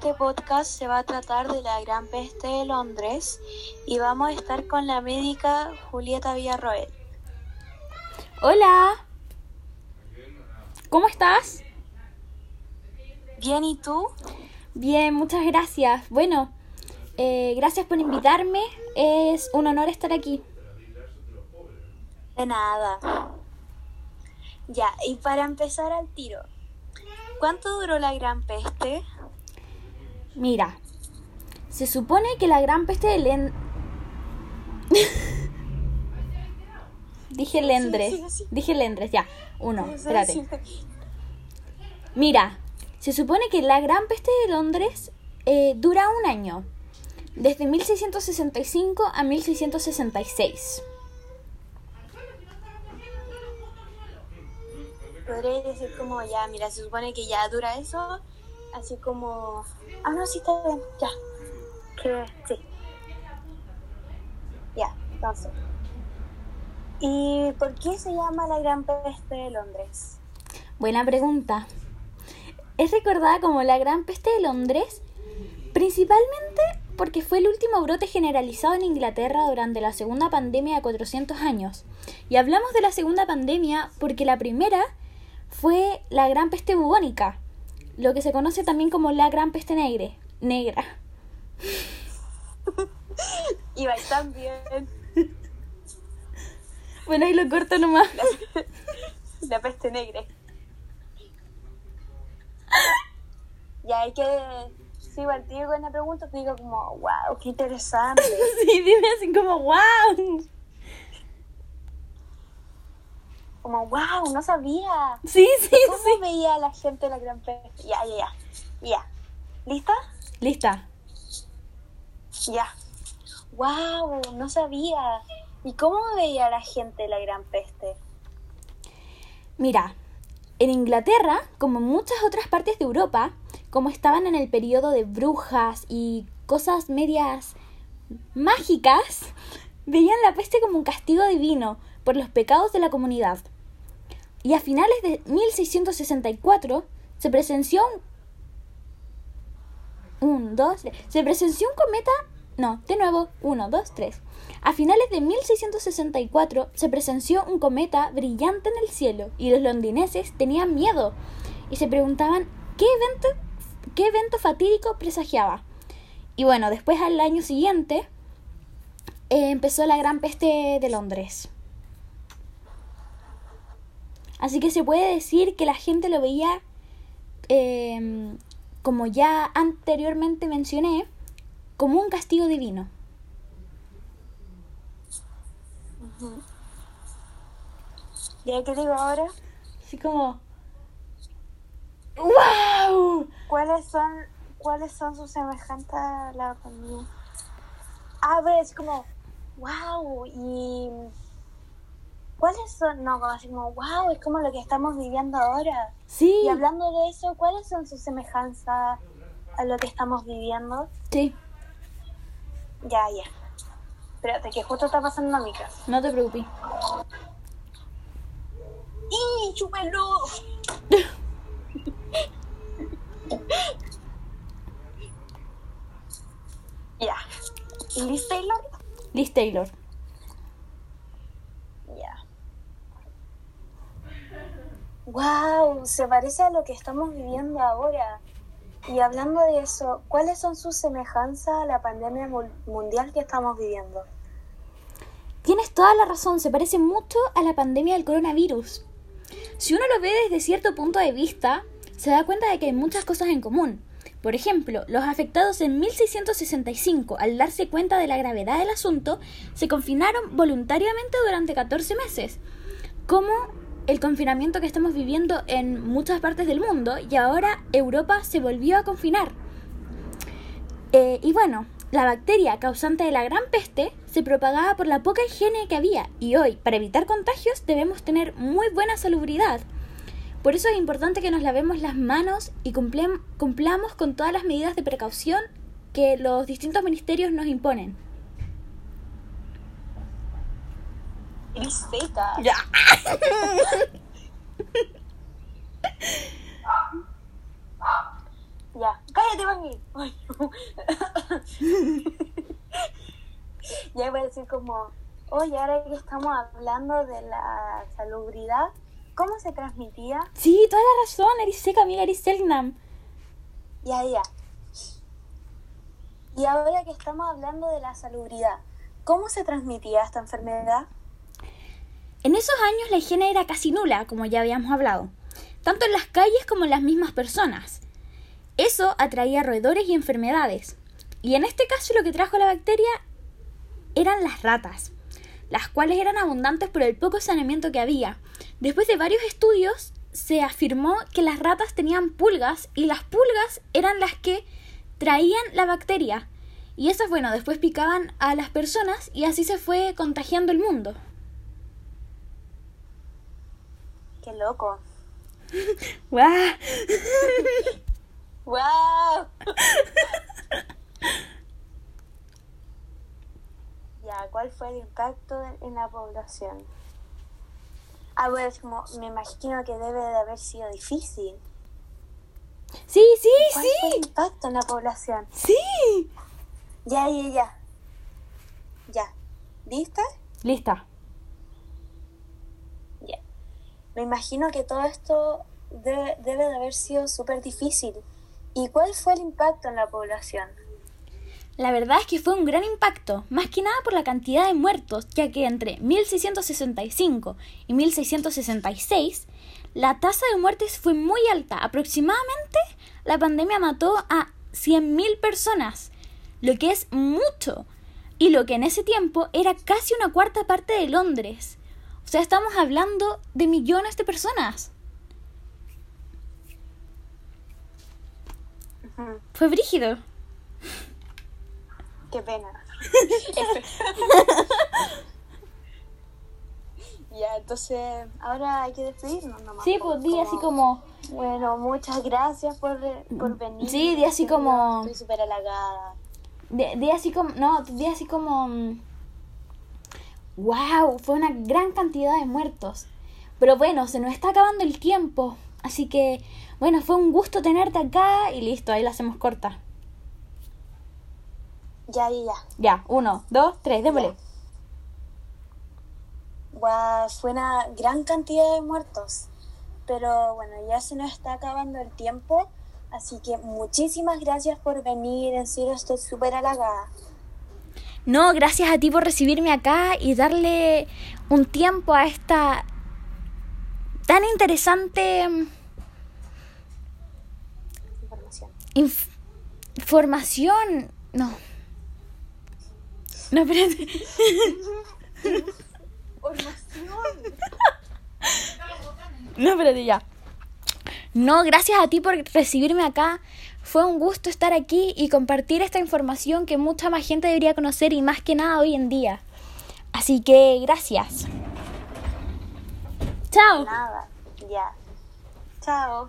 este podcast se va a tratar de la Gran Peste de Londres y vamos a estar con la médica Julieta Villarroel. Hola. ¿Cómo estás? Bien, ¿y tú? Bien, muchas gracias. Bueno, eh, gracias por invitarme. Es un honor estar aquí. De nada. Ya, y para empezar al tiro, ¿cuánto duró la Gran Peste? Mira, se supone que la gran peste de Len... Dije Lendres. sí, sí. Dije Lendres, ya. Uno, espérate. Mira, se supone que la gran peste de Londres eh, dura un año. Desde 1665 a 1666. Podría decir como ya, mira, se supone que ya dura eso, así como... Ah, no, sí, está bien, ya. Que sí. Ya, entonces. ¿Y por qué se llama la Gran Peste de Londres? Buena pregunta. Es recordada como la Gran Peste de Londres, principalmente porque fue el último brote generalizado en Inglaterra durante la segunda pandemia de 400 años. Y hablamos de la segunda pandemia porque la primera fue la Gran Peste bubónica, lo que se conoce también como la Gran Peste negre, negra. Y va también. Bueno, ahí lo corto nomás. La peste negra. Ya hay que. Sí, igual te digo una pregunta, te digo como, wow, qué interesante. Sí, dime así como, wow. Como, wow, no sabía. Sí, sí, ¿Cómo sí. veía la gente la gran peste? Ya, ya, ya. Ya. ¿Lista? Lista. Ya. Wow, no sabía. ¿Y cómo veía la gente la gran peste? Mira, en Inglaterra, como en muchas otras partes de Europa, como estaban en el periodo de brujas y cosas medias mágicas, veían la peste como un castigo divino por los pecados de la comunidad. Y a finales de 1664 se presenció un... Un, dos, tres. Se presenció un cometa... No, de nuevo, uno, dos, tres. A finales de 1664 se presenció un cometa brillante en el cielo y los londineses tenían miedo y se preguntaban qué evento, qué evento fatídico presagiaba. Y bueno, después al año siguiente eh, empezó la gran peste de Londres. Así que se puede decir que la gente lo veía, eh, como ya anteriormente mencioné, como un castigo divino. ¿Ya qué digo ahora? Así como... ¡Wow! ¿Cuáles son, cuáles son sus semejantes a la pandemia? Ah, pero es como, wow, y... ¿Cuáles son? No, como así como, wow, es como lo que estamos viviendo ahora. Sí, Y hablando de eso, ¿cuáles son sus semejanzas a lo que estamos viviendo? sí, Ya, ya. Espérate, que justo está pasando a mi casa. no te preocupes. ¡Y chúpelo! ya. ¿Y Liz Taylor? Liz Taylor. Ya. Wow, se parece a lo que estamos viviendo ahora. Y hablando de eso, ¿cuáles son sus semejanzas a la pandemia mu- mundial que estamos viviendo? Tienes toda la razón, se parece mucho a la pandemia del coronavirus. Si uno lo ve desde cierto punto de vista, se da cuenta de que hay muchas cosas en común. Por ejemplo, los afectados en 1665, al darse cuenta de la gravedad del asunto, se confinaron voluntariamente durante 14 meses, como el confinamiento que estamos viviendo en muchas partes del mundo y ahora Europa se volvió a confinar. Eh, y bueno, la bacteria causante de la gran peste se propagaba por la poca higiene que había y hoy, para evitar contagios, debemos tener muy buena salubridad. Por eso es importante que nos lavemos las manos y cumplamos con todas las medidas de precaución que los distintos ministerios nos imponen. Liz seca. Ya. Ya, cállate, no. ya voy a decir como, oye, ahora que estamos hablando de la salubridad, ¿cómo se transmitía? Sí, toda la razón, eres seca, amiga, eres. Ya, ya. Y ahora que estamos hablando de la salubridad, ¿cómo se transmitía esta enfermedad? En esos años la higiene era casi nula, como ya habíamos hablado, tanto en las calles como en las mismas personas. Eso atraía roedores y enfermedades. Y en este caso lo que trajo la bacteria eran las ratas, las cuales eran abundantes por el poco saneamiento que había. Después de varios estudios se afirmó que las ratas tenían pulgas y las pulgas eran las que traían la bacteria. Y esas, bueno, después picaban a las personas y así se fue contagiando el mundo. Qué loco. ¡Guau! ¡Wow! ya, ¿cuál fue el impacto en la población? Ah, bueno, como, me imagino que debe de haber sido difícil. Sí, sí, ¿Cuál fue el sí. impacto en la población? Sí. Ya, ya, ya. Ya. ¿Lista? Lista. Ya. Me imagino que todo esto debe, de haber sido súper difícil. ¿Y cuál fue el impacto en la población? La verdad es que fue un gran impacto, más que nada por la cantidad de muertos, ya que entre 1665 y 1666 la tasa de muertes fue muy alta. Aproximadamente la pandemia mató a 100.000 personas, lo que es mucho, y lo que en ese tiempo era casi una cuarta parte de Londres. O sea, estamos hablando de millones de personas. Fue brígido. Qué pena. ya, entonces, ahora hay que despedirnos nomás. Sí, pues di así como... Bueno, muchas gracias por, por venir. Sí, di así como- Estoy súper halagada. De así como, no, de así como, wow, fue una gran cantidad de muertos. Pero bueno, se nos está acabando el tiempo. Así que, bueno, fue un gusto tenerte acá y listo, ahí la hacemos corta. Ya, ya, ya. Ya, uno, dos, tres, démosle. Guau, fue una gran cantidad de muertos. Pero bueno, ya se nos está acabando el tiempo. Así que muchísimas gracias por venir. En serio, estoy súper halagada. No, gracias a ti por recibirme acá y darle un tiempo a esta tan interesante Información. inf- información. No. No, espérate. ¡Información! No, espérate ya. No, gracias a ti por recibirme acá. Fue un gusto estar aquí y compartir esta información que mucha más gente debería conocer y más que nada hoy en día. Así que gracias. Chao. Nada, ya. Chao.